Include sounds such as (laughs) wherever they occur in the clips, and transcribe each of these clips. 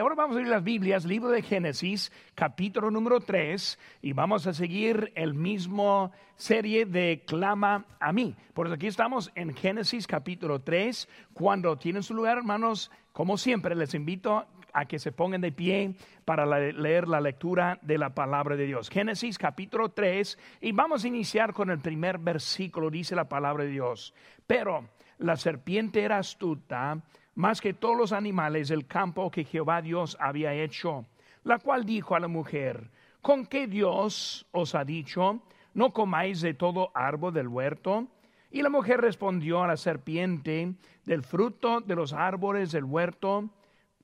Ahora vamos a ir las Biblias, libro de Génesis, capítulo número 3, y vamos a seguir el mismo serie de Clama a mí. Por eso aquí estamos en Génesis capítulo 3. Cuando tienen su lugar, hermanos, como siempre, les invito a que se pongan de pie para leer la lectura de la palabra de Dios. Génesis capítulo 3, y vamos a iniciar con el primer versículo, dice la palabra de Dios. Pero la serpiente era astuta más que todos los animales del campo que Jehová Dios había hecho, la cual dijo a la mujer, ¿con qué Dios os ha dicho, no comáis de todo árbol del huerto? Y la mujer respondió a la serpiente, del fruto de los árboles del huerto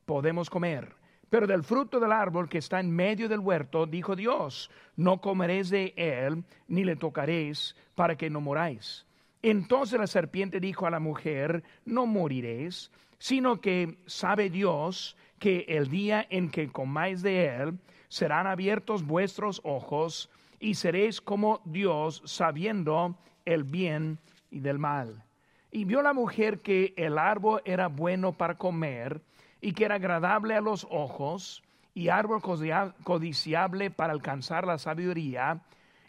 podemos comer. Pero del fruto del árbol que está en medio del huerto, dijo Dios, no comeréis de él, ni le tocaréis, para que no moráis. Entonces la serpiente dijo a la mujer, no moriréis, sino que sabe Dios que el día en que comáis de él, serán abiertos vuestros ojos y seréis como Dios sabiendo el bien y del mal. Y vio la mujer que el árbol era bueno para comer y que era agradable a los ojos y árbol codiciable para alcanzar la sabiduría,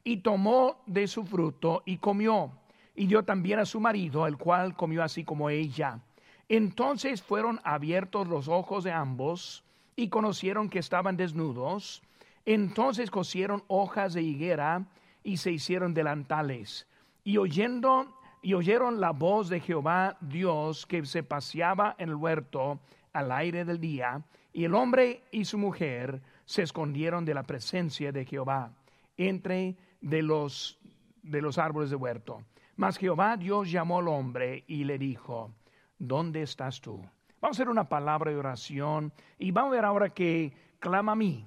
y tomó de su fruto y comió, y dio también a su marido, el cual comió así como ella. Entonces fueron abiertos los ojos de ambos y conocieron que estaban desnudos. Entonces cosieron hojas de higuera y se hicieron delantales. Y oyendo y oyeron la voz de Jehová Dios que se paseaba en el huerto al aire del día, y el hombre y su mujer se escondieron de la presencia de Jehová entre de los de los árboles de huerto. Mas Jehová Dios llamó al hombre y le dijo: ¿dónde estás tú? Vamos a hacer una palabra de oración y vamos a ver ahora que clama a mí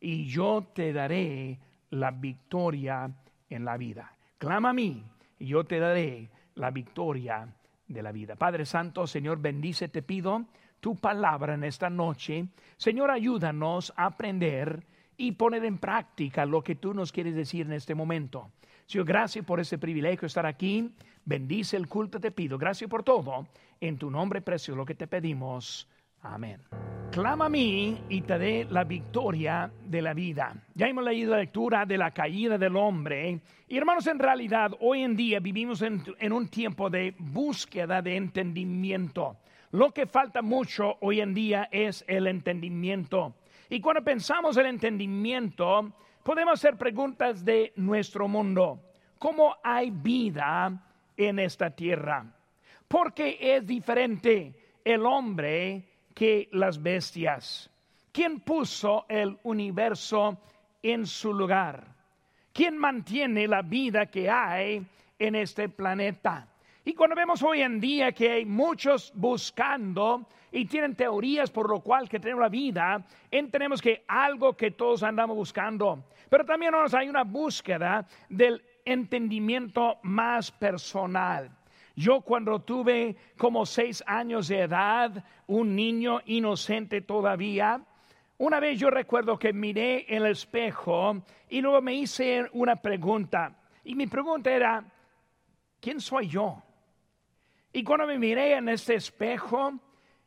y yo te daré la victoria en la vida. Clama a mí y yo te daré la victoria de la vida. Padre Santo, Señor, bendice, te pido tu palabra en esta noche. Señor, ayúdanos a aprender y poner en práctica lo que tú nos quieres decir en este momento. Señor, gracias por ese privilegio de estar aquí. Bendice el culto, te pido. Gracias por todo. En tu nombre precioso lo que te pedimos. Amén. Clama a mí y te dé la victoria de la vida. Ya hemos leído la lectura de la caída del hombre. Y hermanos, en realidad hoy en día vivimos en, en un tiempo de búsqueda de entendimiento. Lo que falta mucho hoy en día es el entendimiento. Y cuando pensamos en entendimiento, podemos hacer preguntas de nuestro mundo. ¿Cómo hay vida en esta tierra? Porque es diferente el hombre que las bestias. ¿Quién puso el universo en su lugar? ¿Quién mantiene la vida que hay en este planeta? Y cuando vemos hoy en día que hay muchos buscando y tienen teorías por lo cual que tenemos la vida, entendemos que algo que todos andamos buscando. Pero también hay una búsqueda del entendimiento más personal. Yo cuando tuve como seis años de edad, un niño inocente todavía, una vez yo recuerdo que miré en el espejo y luego me hice una pregunta. Y mi pregunta era, ¿quién soy yo? Y cuando me miré en este espejo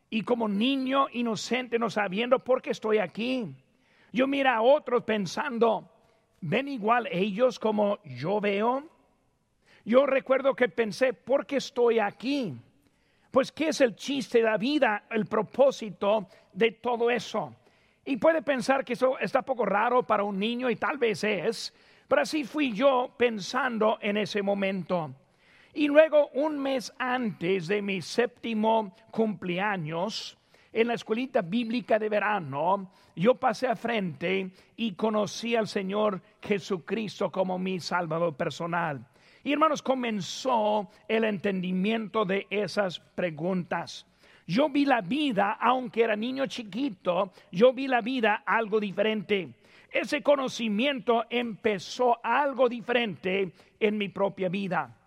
y como niño inocente no sabiendo por qué estoy aquí, yo mira a otros pensando, ¿ven igual ellos como yo veo? Yo recuerdo que pensé, ¿por qué estoy aquí? Pues, ¿qué es el chiste de la vida, el propósito de todo eso? Y puede pensar que eso está poco raro para un niño y tal vez es, pero así fui yo pensando en ese momento. Y luego, un mes antes de mi séptimo cumpleaños, en la escuelita bíblica de verano, yo pasé a frente y conocí al Señor Jesucristo como mi Salvador personal. Y hermanos, comenzó el entendimiento de esas preguntas. Yo vi la vida, aunque era niño chiquito, yo vi la vida algo diferente. Ese conocimiento empezó algo diferente en mi propia vida.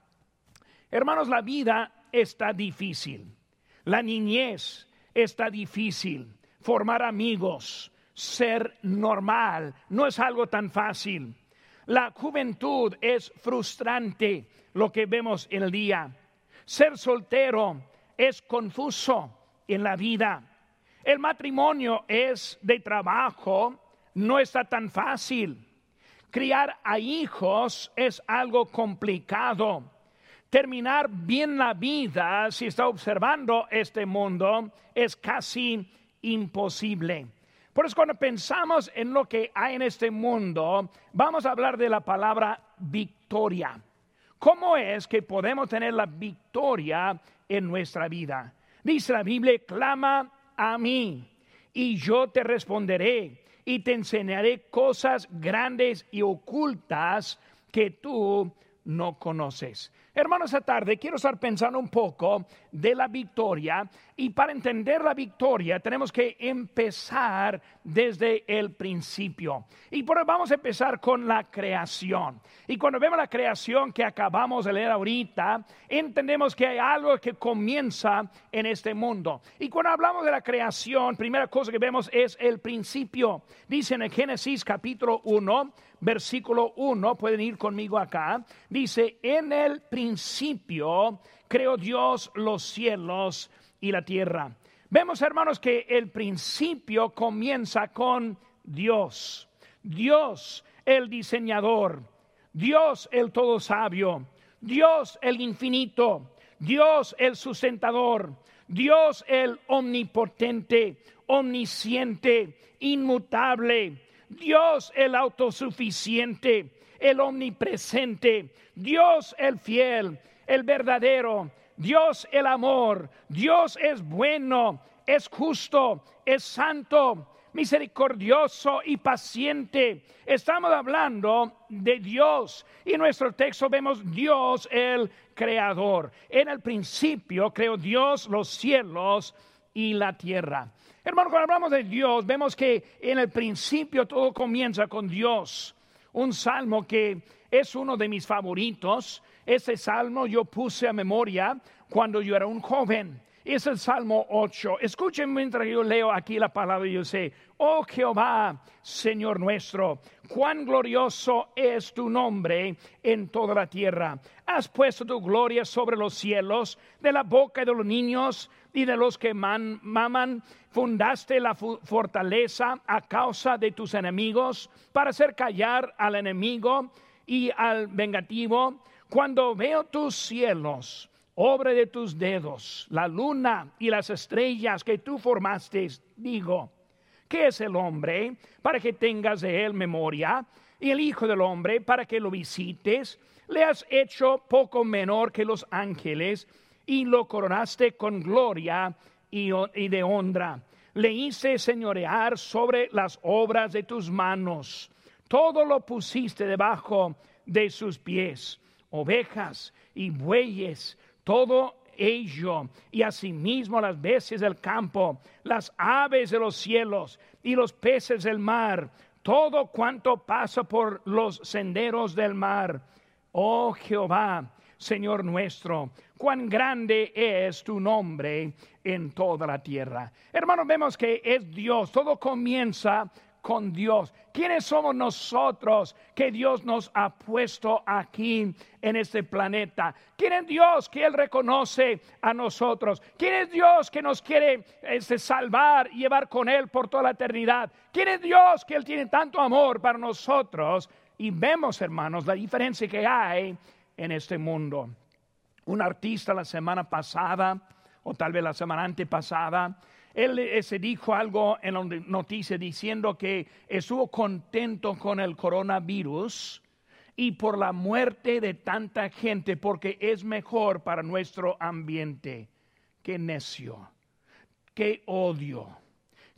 Hermanos, la vida está difícil. La niñez está difícil. Formar amigos, ser normal, no es algo tan fácil. La juventud es frustrante, lo que vemos en el día. Ser soltero es confuso en la vida. El matrimonio es de trabajo, no está tan fácil. Criar a hijos es algo complicado. Terminar bien la vida, si está observando este mundo, es casi imposible. Por eso cuando pensamos en lo que hay en este mundo, vamos a hablar de la palabra victoria. ¿Cómo es que podemos tener la victoria en nuestra vida? Dice la Biblia, clama a mí y yo te responderé y te enseñaré cosas grandes y ocultas que tú no conoces. Hermanos, esta tarde quiero estar pensando un poco de la victoria y para entender la victoria tenemos que empezar desde el principio. Y por vamos a empezar con la creación. Y cuando vemos la creación que acabamos de leer ahorita, entendemos que hay algo que comienza en este mundo. Y cuando hablamos de la creación, primera cosa que vemos es el principio. Dice en el Génesis capítulo 1, versículo 1, pueden ir conmigo acá, dice, en el principio creó Dios los cielos y la tierra. Vemos, hermanos, que el principio comienza con Dios. Dios, el diseñador. Dios, el todo sabio. Dios, el infinito. Dios, el sustentador. Dios, el omnipotente, omnisciente, inmutable Dios el autosuficiente, el omnipresente, Dios el fiel, el verdadero, Dios el amor, Dios es bueno, es justo, es santo, misericordioso y paciente. Estamos hablando de Dios y en nuestro texto vemos Dios el creador. En el principio creó Dios los cielos y la tierra. Hermano, cuando hablamos de Dios, vemos que en el principio todo comienza con Dios. Un salmo que es uno de mis favoritos. Ese salmo yo puse a memoria cuando yo era un joven. Es el Salmo 8. Escuchen mientras yo leo aquí la palabra y yo sé, oh Jehová, Señor nuestro, cuán glorioso es tu nombre en toda la tierra. Has puesto tu gloria sobre los cielos, de la boca de los niños y de los que maman, fundaste la fortaleza a causa de tus enemigos para hacer callar al enemigo y al vengativo. Cuando veo tus cielos, obra de tus dedos, la luna y las estrellas que tú formaste, digo, ¿qué es el hombre para que tengas de él memoria? Y el Hijo del Hombre para que lo visites. Le has hecho poco menor que los ángeles y lo coronaste con gloria y, y de honra. Le hice señorear sobre las obras de tus manos. Todo lo pusiste debajo de sus pies, ovejas y bueyes todo ello, y asimismo las bestias del campo, las aves de los cielos y los peces del mar, todo cuanto pasa por los senderos del mar. Oh Jehová, Señor nuestro, cuán grande es tu nombre en toda la tierra. Hermanos, vemos que es Dios, todo comienza con Dios. ¿Quiénes somos nosotros que Dios nos ha puesto aquí en este planeta? ¿Quién es Dios que Él reconoce a nosotros? ¿Quién es Dios que nos quiere este, salvar y llevar con Él por toda la eternidad? ¿Quién es Dios que Él tiene tanto amor para nosotros? Y vemos, hermanos, la diferencia que hay en este mundo. Un artista la semana pasada, o tal vez la semana antepasada, él se dijo algo en la noticia diciendo que estuvo contento con el coronavirus y por la muerte de tanta gente porque es mejor para nuestro ambiente. Qué necio, qué odio,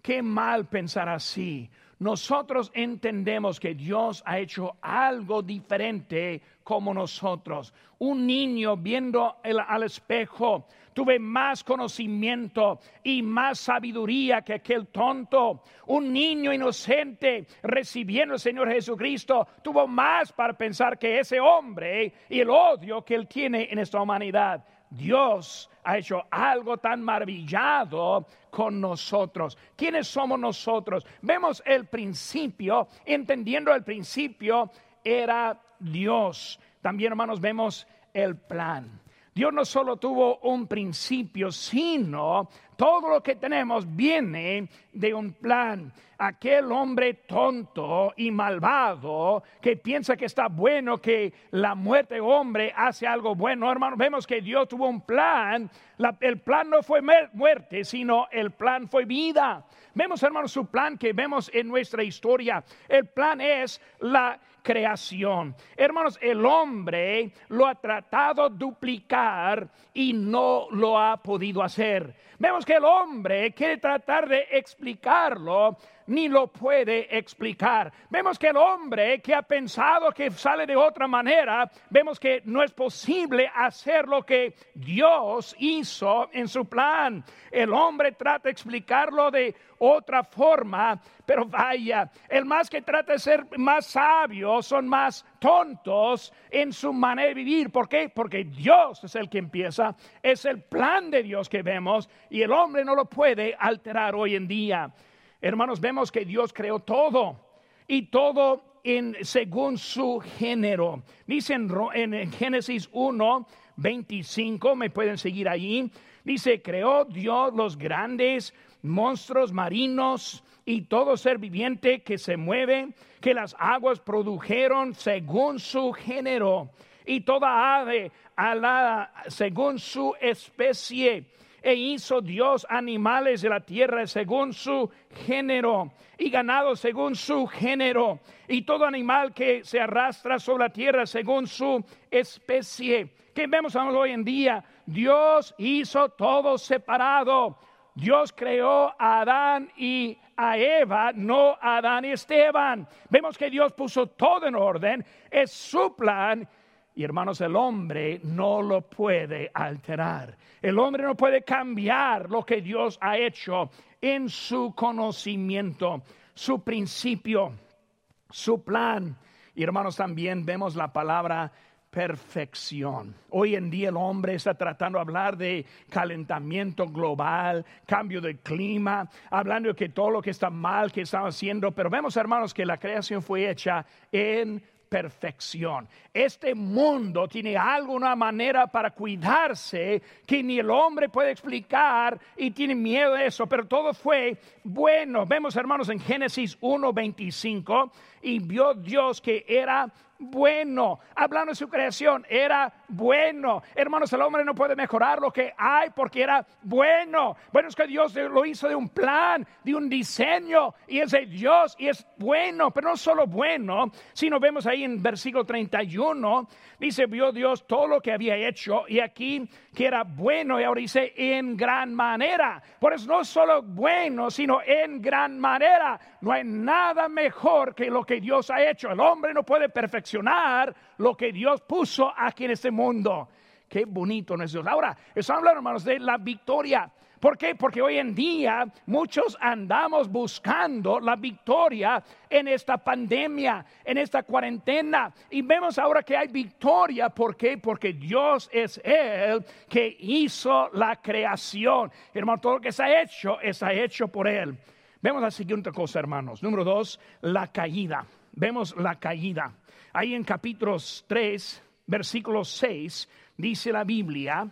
qué mal pensar así. Nosotros entendemos que Dios ha hecho algo diferente como nosotros. Un niño viendo al espejo tuve más conocimiento y más sabiduría que aquel tonto. Un niño inocente recibiendo al Señor Jesucristo tuvo más para pensar que ese hombre y el odio que él tiene en esta humanidad. Dios ha hecho algo tan maravillado con nosotros. ¿Quiénes somos nosotros? Vemos el principio, entendiendo el principio, era Dios. También, hermanos, vemos el plan. Dios no solo tuvo un principio, sino Todo lo que tenemos viene de un plan. Aquel hombre tonto y malvado que piensa que está bueno que la muerte hombre hace algo bueno, hermano, vemos que Dios tuvo un plan. el plan no fue muerte, sino el plan fue vida. Vemos, hermanos, su plan que vemos en nuestra historia. El plan es la creación. Hermanos, el hombre lo ha tratado de duplicar y no lo ha podido hacer. Vemos que el hombre quiere tratar de explicarlo, ni lo puede explicar. Vemos que el hombre que ha pensado que sale de otra manera, vemos que no es posible hacer lo que Dios hizo en su plan. El hombre trata de explicarlo de otra forma, pero vaya, el más que trata de ser más sabio son más tontos en su manera de vivir. ¿Por qué? Porque Dios es el que empieza, es el plan de Dios que vemos y el hombre no lo puede alterar hoy en día. Hermanos, vemos que Dios creó todo y todo en, según su género. Dicen en Génesis 1, 25, me pueden seguir allí. Dice, creó Dios los grandes monstruos marinos y todo ser viviente que se mueve, que las aguas produjeron según su género, y toda ave la según su especie. E hizo Dios animales de la tierra según su género, y ganado según su género, y todo animal que se arrastra sobre la tierra según su especie. Que vemos hoy en día, Dios hizo todo separado Dios creó a Adán y a Eva, no a Adán y Esteban. Vemos que Dios puso todo en orden, es su plan. Y hermanos, el hombre no lo puede alterar. El hombre no puede cambiar lo que Dios ha hecho en su conocimiento, su principio, su plan. Y hermanos, también vemos la palabra perfección. Hoy en día el hombre está tratando de hablar de calentamiento global, cambio de clima, hablando de que todo lo que está mal que está haciendo, pero vemos hermanos que la creación fue hecha en perfección. Este mundo tiene alguna manera para cuidarse que ni el hombre puede explicar y tiene miedo de eso, pero todo fue bueno. Vemos hermanos en Génesis 1:25 y vio Dios que era bueno. Hablando de su creación, era bueno. Hermanos, el hombre no puede mejorar lo que hay porque era bueno. Bueno, es que Dios lo hizo de un plan, de un diseño, y es de Dios y es bueno, pero no solo bueno, sino vemos ahí en versículo 31, dice, vio Dios todo lo que había hecho y aquí que era bueno y ahora dice en gran manera. Por eso no solo bueno, sino en gran manera. No hay nada mejor que lo que Dios ha hecho. El hombre no puede perfeccionar lo que Dios puso aquí en este mundo. Qué bonito no es Dios. Ahora, estamos hablando, hermanos, de la victoria. ¿Por qué? Porque hoy en día muchos andamos buscando la victoria en esta pandemia, en esta cuarentena. Y vemos ahora que hay victoria. ¿Por qué? Porque Dios es el que hizo la creación. Hermano, todo lo que se ha hecho, está hecho por Él. Vemos la siguiente cosa, hermanos. Número dos, la caída. Vemos la caída. Ahí en capítulos 3, versículo 6, dice la Biblia,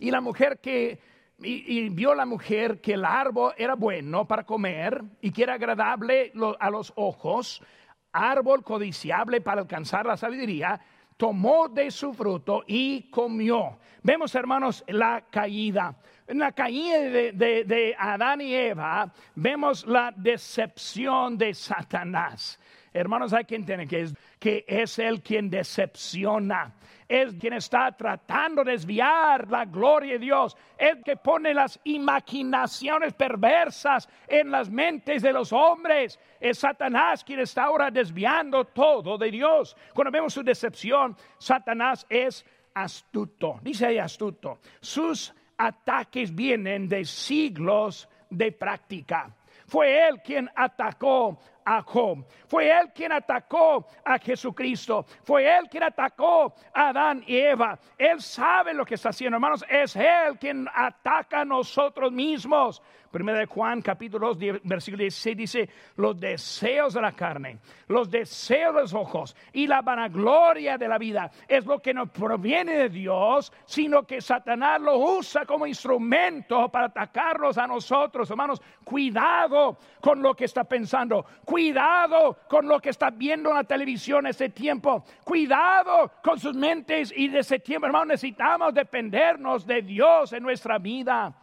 y la mujer que, y, vio la mujer que el árbol era bueno para comer y que era agradable a los ojos, árbol codiciable para alcanzar la sabiduría, tomó de su fruto y comió. Vemos, hermanos, la caída. En la caída de, de, Adán y Eva, vemos la decepción de Satanás. Hermanos, hay que entender que es, que es quien decepciona. Es quien está tratando de desviar la gloria de Dios. Es que pone las imaginaciones perversas en las mentes de los hombres. Es Satanás quien está ahora desviando todo de Dios. Cuando vemos su decepción, Satanás es astuto. Dice ahí astuto. Sus ataques vienen de siglos de práctica. Fue él quien atacó a. Fue él quien atacó a Jesucristo. Fue él quien atacó a Adán y Eva. Él sabe lo que está haciendo, hermanos. Es él quien ataca a nosotros mismos. Primera de Juan capítulo 2 versículo 16 dice, los deseos de la carne, los deseos de los ojos y la vanagloria de la vida es lo que no proviene de Dios, sino que Satanás lo usa como instrumento para atacarnos a nosotros. Hermanos, cuidado con lo que está pensando, cuidado con lo que está viendo en la televisión ese tiempo, cuidado con sus mentes y de ese tiempo, hermanos, necesitamos dependernos de Dios en nuestra vida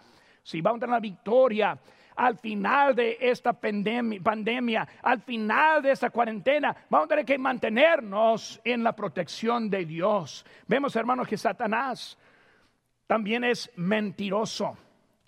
si vamos a tener la victoria al final de esta pandemia, pandemia, al final de esta cuarentena, vamos a tener que mantenernos en la protección de Dios. Vemos, hermanos, que Satanás también es mentiroso.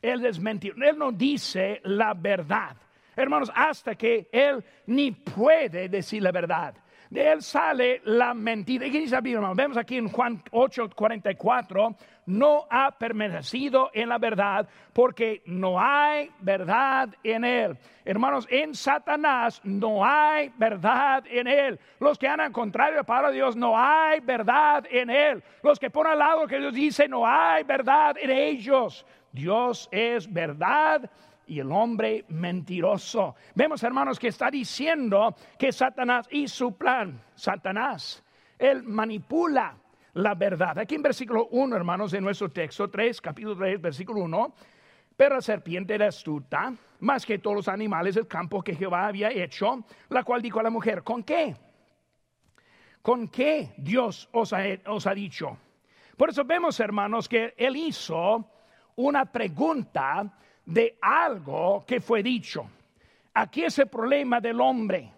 Él es mentiroso. Él no dice la verdad. Hermanos, hasta que él ni puede decir la verdad de él sale la mentira. ¿Y qué dice la Vemos aquí en Juan 8, 44, no ha permanecido en la verdad porque no hay verdad en él. Hermanos, en Satanás no hay verdad en él. Los que andan contrario para Dios, no hay verdad en él. Los que ponen al lado que Dios dice, no hay verdad en ellos. Dios es verdad y el hombre mentiroso. Vemos, hermanos, que está diciendo que Satanás y su plan, Satanás, él manipula la verdad. Aquí en versículo 1, hermanos, de nuestro texto 3, capítulo 3, versículo 1, pero la serpiente era astuta, más que todos los animales del campo que Jehová había hecho, la cual dijo a la mujer, ¿con qué? ¿Con qué Dios os ha, os ha dicho? Por eso vemos, hermanos, que él hizo una pregunta de algo que fue dicho. Aquí es el problema del hombre.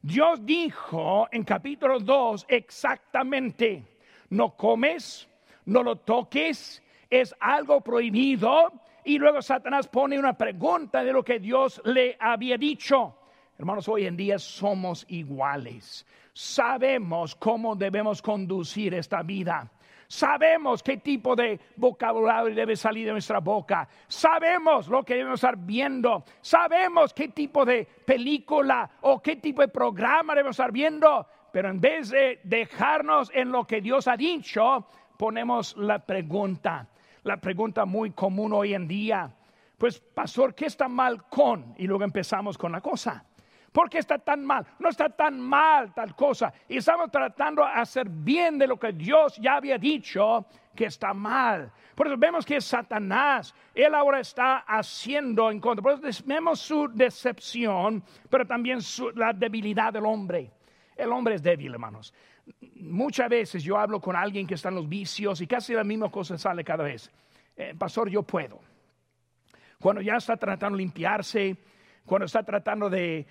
Dios dijo en capítulo 2 exactamente, no comes, no lo toques, es algo prohibido. Y luego Satanás pone una pregunta de lo que Dios le había dicho. Hermanos, hoy en día somos iguales. Sabemos cómo debemos conducir esta vida. Sabemos qué tipo de vocabulario debe salir de nuestra boca. Sabemos lo que debemos estar viendo. Sabemos qué tipo de película o qué tipo de programa debemos estar viendo. Pero en vez de dejarnos en lo que Dios ha dicho, ponemos la pregunta. La pregunta muy común hoy en día. Pues, pastor, ¿qué está mal con? Y luego empezamos con la cosa. ¿Por qué está tan mal? No está tan mal tal cosa. Y estamos tratando de hacer bien de lo que Dios ya había dicho que está mal. Por eso vemos que Satanás, él ahora está haciendo en contra. Por eso vemos su decepción, pero también la debilidad del hombre. El hombre es débil, hermanos. Muchas veces yo hablo con alguien que está en los vicios y casi la misma cosa sale cada vez. Eh, pastor, yo puedo. Cuando ya está tratando de limpiarse, cuando está tratando de,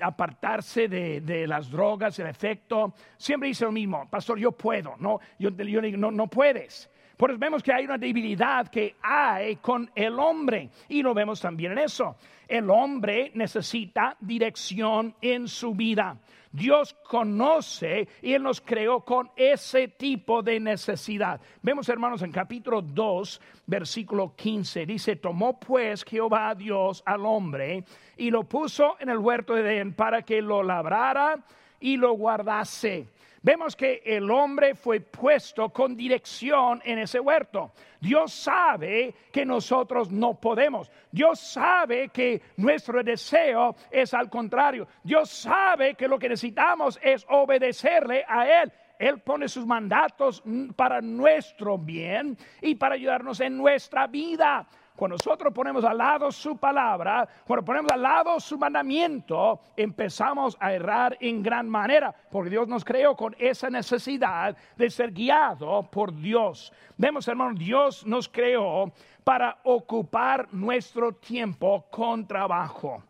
apartarse de, las drogas, el efecto, siempre dice lo mismo, pastor, yo puedo, no, yo, yo digo, no, no puedes. Por eso vemos que hay una debilidad que hay con el hombre y lo vemos también en eso. El hombre necesita dirección en su vida. Dios conoce y Él nos creó con ese tipo de necesidad. Vemos, hermanos, en capítulo 2, versículo 15, dice, tomó pues Jehová Dios al hombre y lo puso en el huerto de Edén para que lo labrara y lo guardase. Vemos que el hombre fue puesto con dirección en ese huerto. Dios sabe que nosotros no podemos. Dios sabe que nuestro deseo es al contrario. Dios sabe que lo que necesitamos es obedecerle a Él. Él pone sus mandatos para nuestro bien y para ayudarnos en nuestra vida. Cuando nosotros ponemos al lado su palabra, cuando ponemos al lado su mandamiento, empezamos a errar en gran manera, porque Dios nos creó con esa necesidad de ser guiado por Dios. Vemos, hermano, Dios nos creó para ocupar nuestro tiempo con trabajo.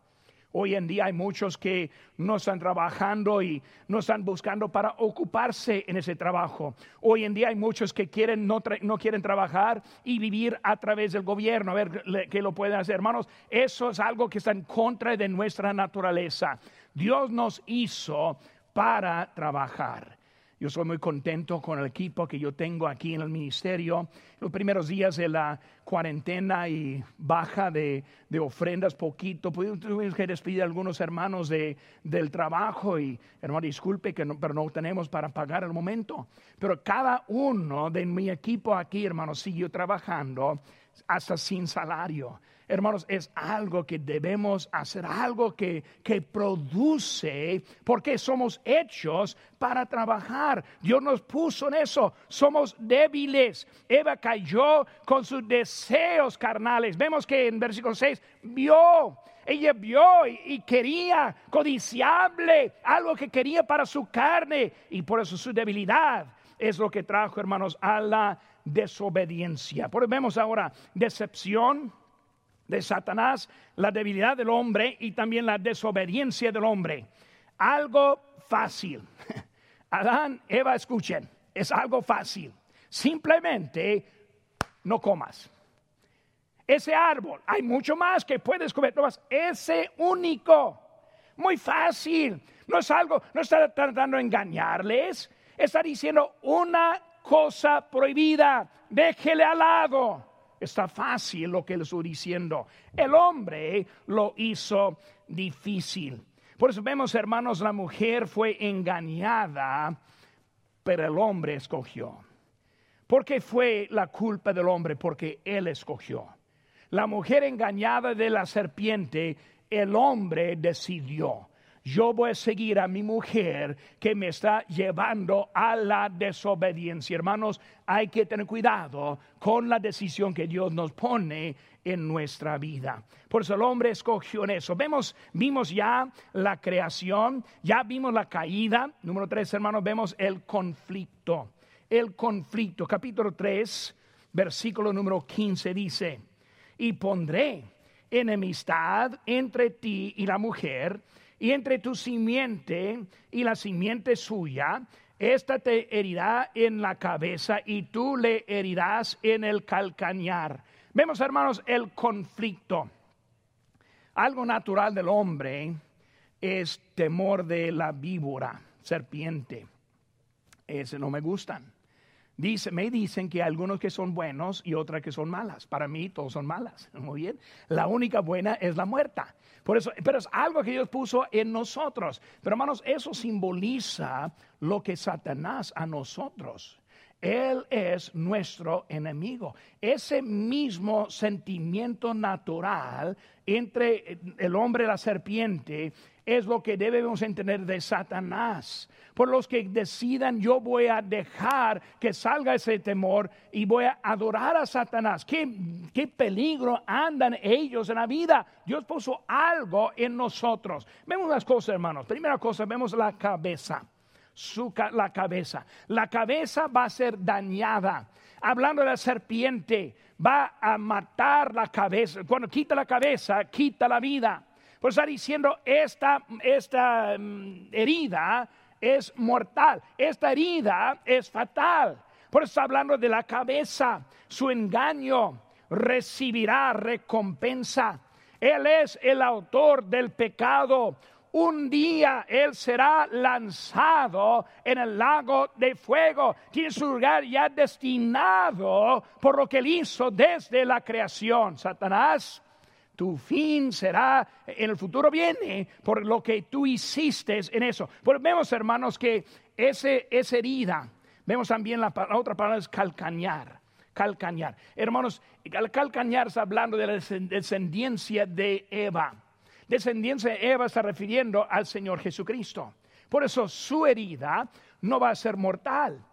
Hoy en día hay muchos que no están trabajando y no están buscando para ocuparse en ese trabajo. Hoy en día hay muchos que quieren no, quieren trabajar y vivir a través del gobierno, a ver qué lo pueden hacer. Hermanos, eso es algo que está en contra de nuestra naturaleza. Dios nos hizo para trabajar. Yo soy muy contento con el equipo que yo tengo aquí en el ministerio. Los primeros días de la cuarentena y baja de, ofrendas poquito, tuvimos que despedir a algunos hermanos de, del trabajo y, hermano, disculpe, que no, pero no tenemos para pagar el momento. Pero cada uno de mi equipo aquí, hermano, siguió trabajando hasta sin salario hermanos, es algo que debemos hacer, algo que, que produce, porque somos hechos para trabajar. Dios nos puso en eso. Somos débiles. Eva cayó con sus deseos carnales. Vemos que en versículo 6 vio. Ella vio y, quería codiciable, algo que quería para su carne y por eso su debilidad es lo que trajo, hermanos, a la desobediencia. Por vemos ahora decepción, de Satanás, la debilidad del hombre y también la desobediencia del hombre. Algo fácil. (laughs) Adán, Eva, escuchen, es algo fácil. Simplemente no comas. Ese árbol, hay mucho más que puedes comer, no más, ese único. Muy fácil. No es algo, no está tratando de engañarles, está diciendo una cosa prohibida, déjele al lado. Está fácil lo que le estoy diciendo. El hombre lo hizo difícil. Por eso vemos, hermanos, la mujer fue engañada, pero el hombre escogió. ¿Por qué fue la culpa del hombre? Porque él escogió. La mujer engañada de la serpiente, el hombre decidió yo voy a seguir a mi mujer que me está llevando a la desobediencia. Hermanos, hay que tener cuidado con la decisión que Dios nos pone en nuestra vida. Por eso el hombre escogió en eso. Vemos, vimos ya la creación, ya vimos la caída. Número tres, hermanos, vemos el conflicto. El conflicto, capítulo 3, versículo número 15 dice, y pondré enemistad entre ti y la mujer y entre tu simiente y la simiente suya, esta te herirá en la cabeza y tú le herirás en el calcañar. Vemos, hermanos, el conflicto. Algo natural del hombre es temor de la víbora, serpiente. Ese no me gustan. Dice, me dicen que hay algunos que son buenos y otras que son malas. Para mí todos son malas. (laughs) Muy bien. La única buena es la muerta. Por eso, pero es algo que Dios puso en nosotros. Pero hermanos, eso simboliza lo que Satanás a nosotros. Él es nuestro enemigo. Ese mismo sentimiento natural entre el hombre y la serpiente es lo que debemos entender de Satanás. Por los que decidan, yo voy a dejar que salga ese temor y voy a adorar a Satanás. ¿Qué, qué peligro andan ellos en la vida? Dios puso algo en nosotros. Vemos las cosas, hermanos. Primera cosa, vemos la cabeza su, la cabeza. La cabeza va a ser dañada. Hablando de la serpiente, va a matar la cabeza. Cuando quita la cabeza, quita la vida. Pues está diciendo, esta, esta mm, herida es mortal, esta herida es fatal. Por eso está hablando de la cabeza, su engaño recibirá recompensa. Él es el autor del pecado un día él será lanzado en el lago de fuego. Tiene su lugar ya destinado por lo que él hizo desde la creación. Satanás, tu fin será, en el futuro viene por lo que tú hiciste en eso. Vemos, hermanos, que ese, esa herida, vemos también la, otra palabra es calcañar. Calcañar. Hermanos, calcañar está hablando de la descendencia de Eva descendencia de Eva está refiriendo al Señor Jesucristo. Por eso su herida no va a ser mortal.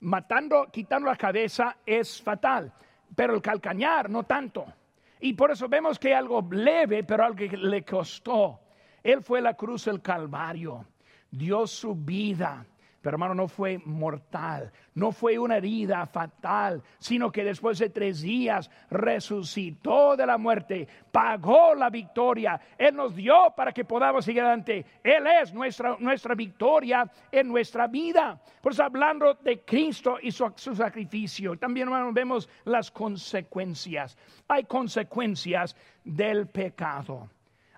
Matando, quitando la cabeza es fatal, pero el calcañar no tanto. Y por eso vemos que algo leve, pero algo que le costó. Él fue la cruz del Calvario, dio su vida pero hermano, no fue mortal, no fue una herida fatal, sino que después de tres días resucitó de la muerte, pagó la victoria. Él nos dio para que podamos seguir adelante. Él es nuestra, nuestra victoria en nuestra vida. Por eso hablando de Cristo y su, sacrificio, también hermano, vemos las consecuencias. Hay consecuencias del pecado.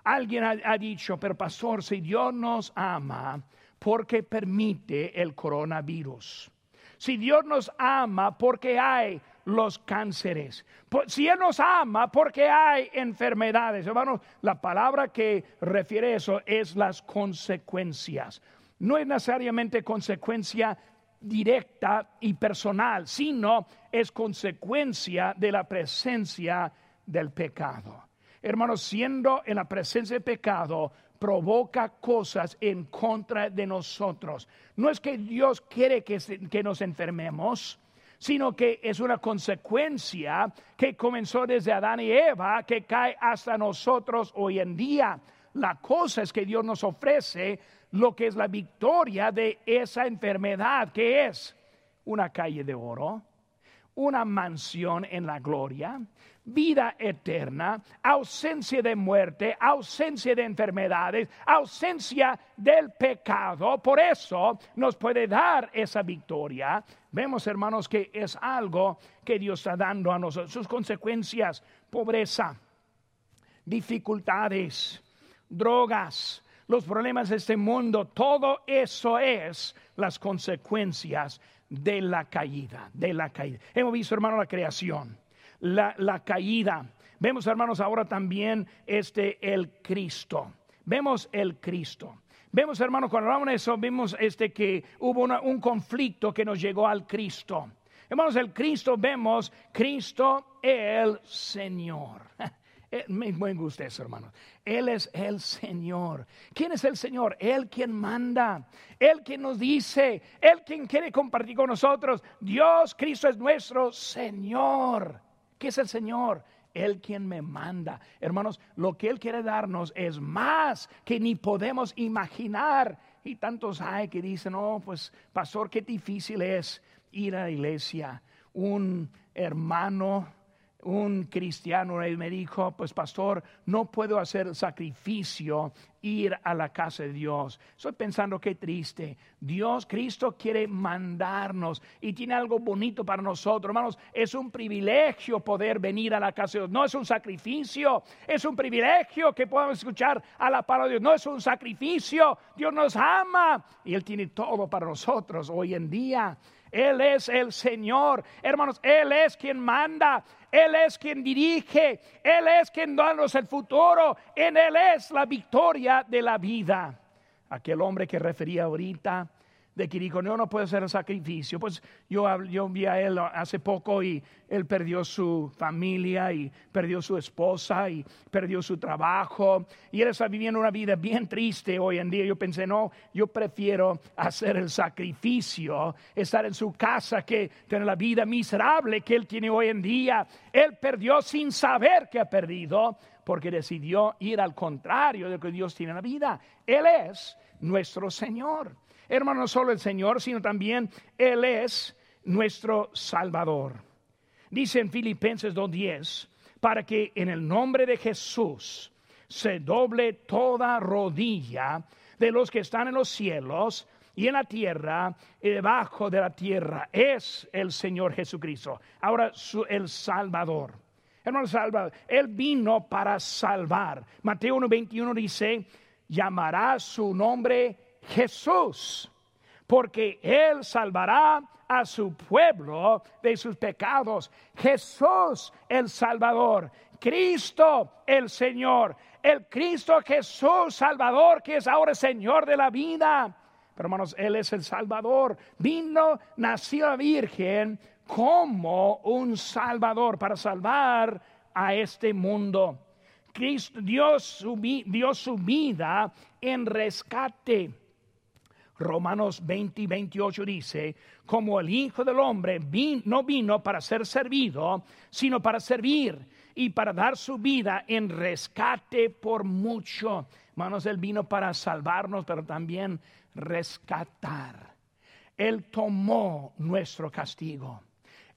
Alguien ha, ha dicho, pero pastor, si Dios nos ama, porque permite el coronavirus. Si Dios nos ama, porque hay los cánceres. Si Él nos ama, porque hay enfermedades. Hermanos, la palabra que refiere eso es las consecuencias. No es necesariamente consecuencia directa y personal, sino es consecuencia de la presencia del pecado. Hermanos, siendo en la presencia del pecado, provoca cosas en contra de nosotros. No es que Dios quiere que, nos enfermemos, sino que es una consecuencia que comenzó desde Adán y Eva, que cae hasta nosotros hoy en día. La cosa es que Dios nos ofrece lo que es la victoria de esa enfermedad, que es una calle de oro, una mansión en la gloria, vida eterna, ausencia de muerte, ausencia de enfermedades, ausencia del pecado. Por eso nos puede dar esa victoria. Vemos, hermanos, que es algo que Dios está dando a nosotros. Sus consecuencias, pobreza, dificultades, drogas, los problemas de este mundo, todo eso es las consecuencias de la caída, de la caída. Hemos visto, hermano, la creación la, caída. Vemos, hermanos, ahora también este el Cristo. Vemos el Cristo. Vemos, hermanos, cuando hablamos de eso, vemos este que hubo un conflicto que nos llegó al Cristo. Hermanos, el Cristo vemos Cristo el Señor. (laughs) Eh, me, gusta eso, hermanos. Él es el Señor. ¿Quién es el Señor? Él quien manda. Él quien nos dice. Él quien quiere compartir con nosotros. Dios, Cristo es nuestro Señor es el Señor? Él quien me manda. Hermanos, lo que Él quiere darnos es más que ni podemos imaginar. Y tantos hay que dicen, oh, pues, pastor, qué difícil es ir a la iglesia. Un hermano un cristiano me dijo, pues pastor, no puedo hacer sacrificio, ir a la casa de Dios. Estoy pensando qué triste. Dios, Cristo quiere mandarnos y tiene algo bonito para nosotros. Hermanos, es un privilegio poder venir a la casa de Dios. No es un sacrificio, es un privilegio que podamos escuchar a la palabra de Dios. No es un sacrificio. Dios nos ama y Él tiene todo para nosotros hoy en día. Él es el Señor. Hermanos, Él es quien manda. Él es quien dirige. Él es quien danos el futuro. En Él es la victoria de la vida. Aquel hombre que refería ahorita de que dijo, no, no puede ser sacrificio. Pues yo, yo vi a él hace poco y él perdió su familia y perdió su esposa y perdió su trabajo y él está viviendo una vida bien triste hoy en día. Yo pensé, no, yo prefiero hacer el sacrificio, estar en su casa que tener la vida miserable que él tiene hoy en día. Él perdió sin saber que ha perdido porque decidió ir al contrario de lo que Dios tiene en la vida. Él es nuestro Señor. Hermano, no solo el Señor, sino también Él es nuestro Salvador. Dice en Filipenses 2.10, para que en el nombre de Jesús se doble toda rodilla de los que están en los cielos y en la tierra y debajo de la tierra. Es el Señor Jesucristo. Ahora el Salvador. Hermano Salvador, Él vino para salvar. Mateo 1.21 dice, llamará su nombre Jesús, porque Él salvará a su pueblo de sus pecados. Jesús el Salvador, Cristo el Señor, el Cristo Jesús Salvador, que es ahora Señor de la vida. Pero hermanos, Él es el Salvador. Vino, nació Virgen como un Salvador para salvar a este mundo. Cristo Dios dio su vida en rescate Romanos 20 y 28 dice, como el Hijo del Hombre no vino para ser servido, sino para servir y para dar su vida en rescate por mucho. Hermanos, Él vino para salvarnos, pero también rescatar. Él tomó nuestro castigo.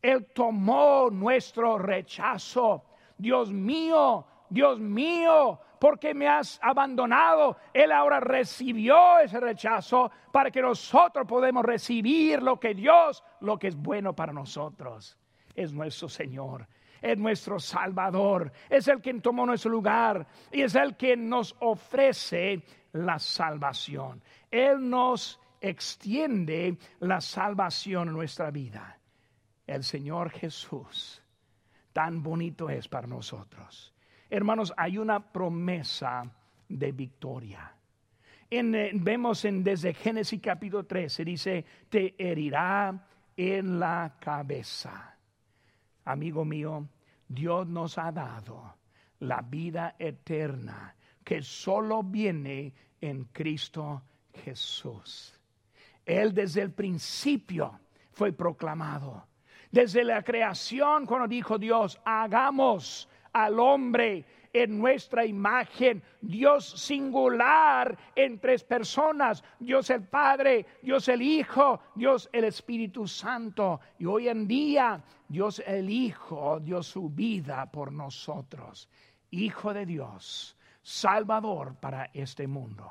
Él tomó nuestro rechazo. Dios mío, Dios mío, porque me has abandonado. Él ahora recibió ese rechazo para que nosotros podamos recibir lo que Dios, lo que es bueno para nosotros. Es nuestro Señor. es nuestro Salvador, es el quien tomó nuestro lugar y es el que nos ofrece la salvación. Él nos extiende la salvación en nuestra vida. El Señor Jesús, tan bonito es para nosotros. Hermanos, hay una promesa de victoria. Eh, vemos en, desde Génesis capítulo 3, se dice, te herirá en la cabeza. Amigo mío, Dios nos ha dado la vida eterna que solo viene en Cristo Jesús. Él desde el principio fue proclamado. Desde la creación, cuando dijo Dios, hagamos al hombre en nuestra imagen, Dios singular en tres personas, Dios el Padre, Dios el Hijo, Dios el Espíritu Santo. Y hoy en día Dios el Hijo dio su vida por nosotros, Hijo de Dios, Salvador para este mundo.